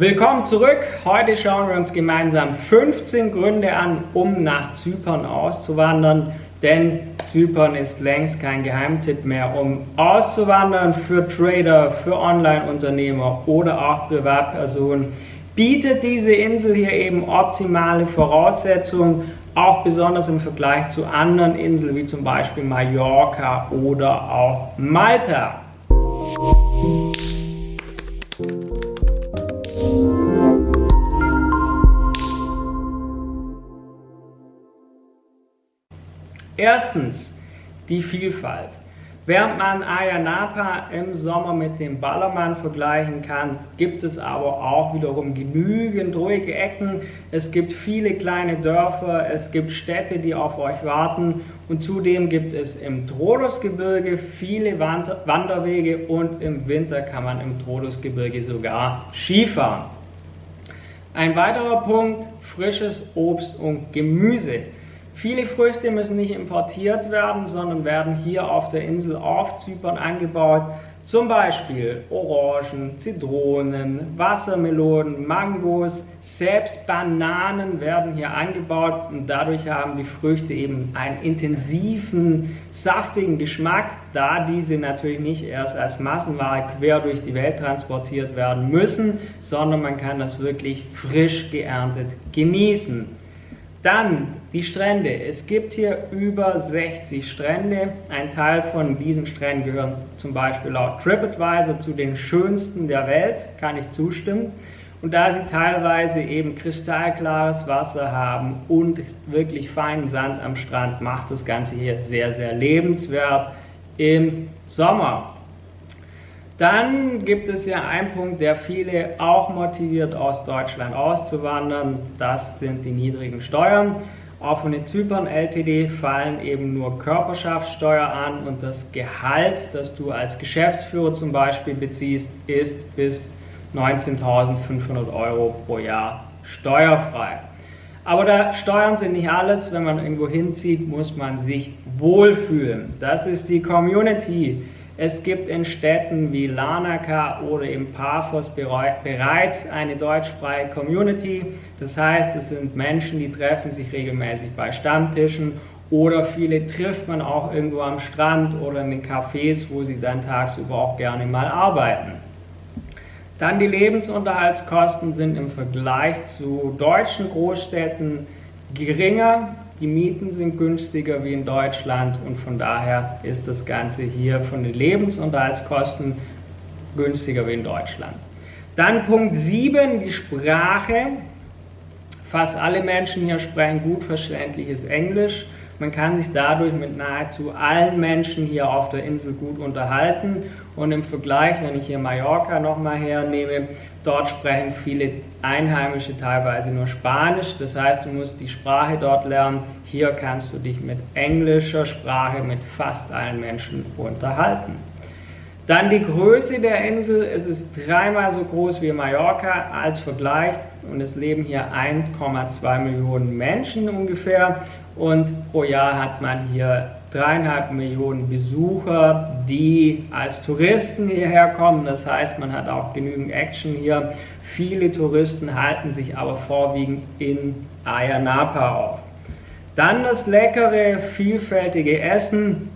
Willkommen zurück. Heute schauen wir uns gemeinsam 15 Gründe an, um nach Zypern auszuwandern. Denn Zypern ist längst kein Geheimtipp mehr, um auszuwandern für Trader, für Online-Unternehmer oder auch Privatpersonen. Bietet diese Insel hier eben optimale Voraussetzungen, auch besonders im Vergleich zu anderen Inseln wie zum Beispiel Mallorca oder auch Malta. Erstens die Vielfalt. Während man Ayia Napa im Sommer mit dem Ballermann vergleichen kann, gibt es aber auch wiederum genügend ruhige Ecken. Es gibt viele kleine Dörfer, es gibt Städte, die auf euch warten und zudem gibt es im Trodosgebirge viele Wanderwege und im Winter kann man im Trodosgebirge sogar Skifahren. Ein weiterer Punkt, frisches Obst und Gemüse. Viele Früchte müssen nicht importiert werden, sondern werden hier auf der Insel auf Zypern angebaut. Zum Beispiel Orangen, Zitronen, Wassermelonen, Mangos, selbst Bananen werden hier angebaut und dadurch haben die Früchte eben einen intensiven, saftigen Geschmack, da diese natürlich nicht erst als Massenware quer durch die Welt transportiert werden müssen, sondern man kann das wirklich frisch geerntet genießen. Dann die Strände. Es gibt hier über 60 Strände. Ein Teil von diesen Stränden gehören zum Beispiel laut TripAdvisor zu den schönsten der Welt, kann ich zustimmen. Und da sie teilweise eben kristallklares Wasser haben und wirklich feinen Sand am Strand, macht das Ganze hier sehr, sehr lebenswert im Sommer. Dann gibt es ja einen Punkt, der viele auch motiviert, aus Deutschland auszuwandern. Das sind die niedrigen Steuern. Von den Zypern LTD fallen eben nur Körperschaftssteuer an und das Gehalt, das du als Geschäftsführer zum Beispiel beziehst, ist bis 19.500 Euro pro Jahr steuerfrei. Aber da Steuern sind nicht alles. Wenn man irgendwo hinzieht, muss man sich wohlfühlen. Das ist die Community es gibt in Städten wie Larnaca oder im Paphos bereits eine deutschsprachige Community. Das heißt, es sind Menschen, die treffen sich regelmäßig bei Stammtischen oder viele trifft man auch irgendwo am Strand oder in den Cafés, wo sie dann tagsüber auch gerne mal arbeiten. Dann die Lebensunterhaltskosten sind im Vergleich zu deutschen Großstädten geringer. Die Mieten sind günstiger wie in Deutschland und von daher ist das Ganze hier von den Lebensunterhaltskosten günstiger wie in Deutschland. Dann Punkt 7, die Sprache. Fast alle Menschen hier sprechen gut verständliches Englisch. Man kann sich dadurch mit nahezu allen Menschen hier auf der Insel gut unterhalten. Und im Vergleich, wenn ich hier Mallorca nochmal hernehme, dort sprechen viele Einheimische teilweise nur Spanisch. Das heißt, du musst die Sprache dort lernen. Hier kannst du dich mit englischer Sprache mit fast allen Menschen unterhalten. Dann die Größe der Insel. Es ist dreimal so groß wie Mallorca als Vergleich und es leben hier 1,2 Millionen Menschen ungefähr und pro Jahr hat man hier dreieinhalb Millionen Besucher, die als Touristen hierher kommen. Das heißt, man hat auch genügend Action hier. Viele Touristen halten sich aber vorwiegend in Ayia Napa auf. Dann das leckere, vielfältige Essen.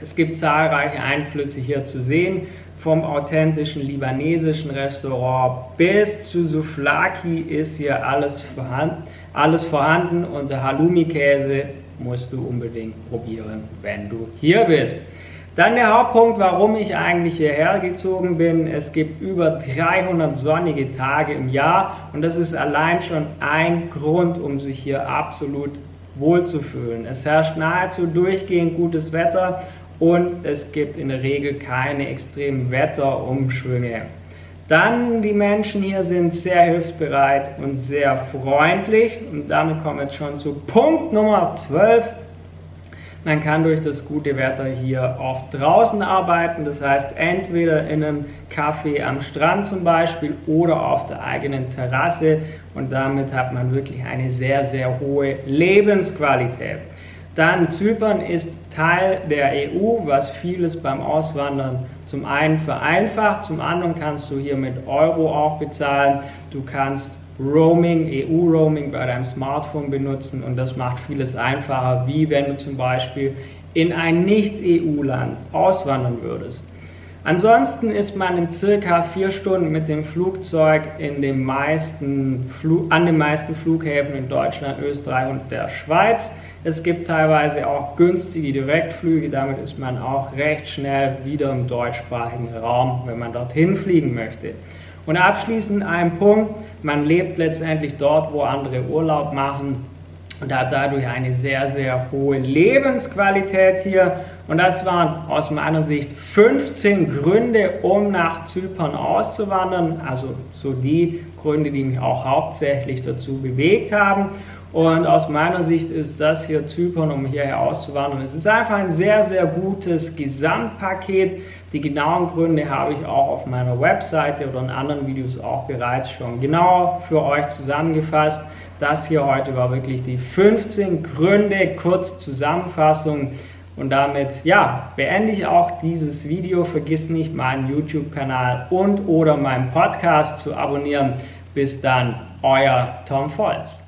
Es gibt zahlreiche Einflüsse hier zu sehen, vom authentischen libanesischen Restaurant bis zu Souflaki ist hier alles vorhanden, alles vorhanden und der Halloumi-Käse musst du unbedingt probieren, wenn du hier bist. Dann der Hauptpunkt, warum ich eigentlich hierher gezogen bin. Es gibt über 300 sonnige Tage im Jahr und das ist allein schon ein Grund, um sich hier absolut wohlzufühlen. Es herrscht nahezu durchgehend gutes Wetter und es gibt in der Regel keine extremen Wetterumschwünge. Dann die Menschen hier sind sehr hilfsbereit und sehr freundlich und damit kommen wir jetzt schon zu Punkt Nummer 12. Man kann durch das gute Wetter hier oft draußen arbeiten, das heißt entweder in einem Café am Strand zum Beispiel oder auf der eigenen Terrasse und damit hat man wirklich eine sehr, sehr hohe Lebensqualität. Dann Zypern ist Teil der EU, was vieles beim Auswandern zum einen vereinfacht, zum anderen kannst du hier mit Euro auch bezahlen. Du kannst Roaming, EU-Roaming bei deinem Smartphone benutzen und das macht vieles einfacher, wie wenn du zum Beispiel in ein Nicht-EU-Land auswandern würdest. Ansonsten ist man in circa vier Stunden mit dem Flugzeug in den meisten an den meisten Flughäfen in Deutschland, Österreich und der Schweiz. Es gibt teilweise auch günstige Direktflüge, damit ist man auch recht schnell wieder im deutschsprachigen Raum, wenn man dorthin fliegen möchte. Und abschließend ein Punkt, man lebt letztendlich dort, wo andere Urlaub machen und hat dadurch eine sehr, sehr hohe Lebensqualität hier. Und das waren aus meiner Sicht 15 Gründe, um nach Zypern auszuwandern. Also so die Gründe, die mich auch hauptsächlich dazu bewegt haben. Und aus meiner Sicht ist das hier Zypern, um hierher auszuwandern. Es ist einfach ein sehr, sehr gutes Gesamtpaket. Die genauen Gründe habe ich auch auf meiner Webseite oder in anderen Videos auch bereits schon genau für euch zusammengefasst. Das hier heute war wirklich die 15 Gründe, kurz Zusammenfassung. Und damit, ja, beende ich auch dieses Video. Vergiss nicht, meinen YouTube-Kanal und oder meinen Podcast zu abonnieren. Bis dann, euer Tom Volz.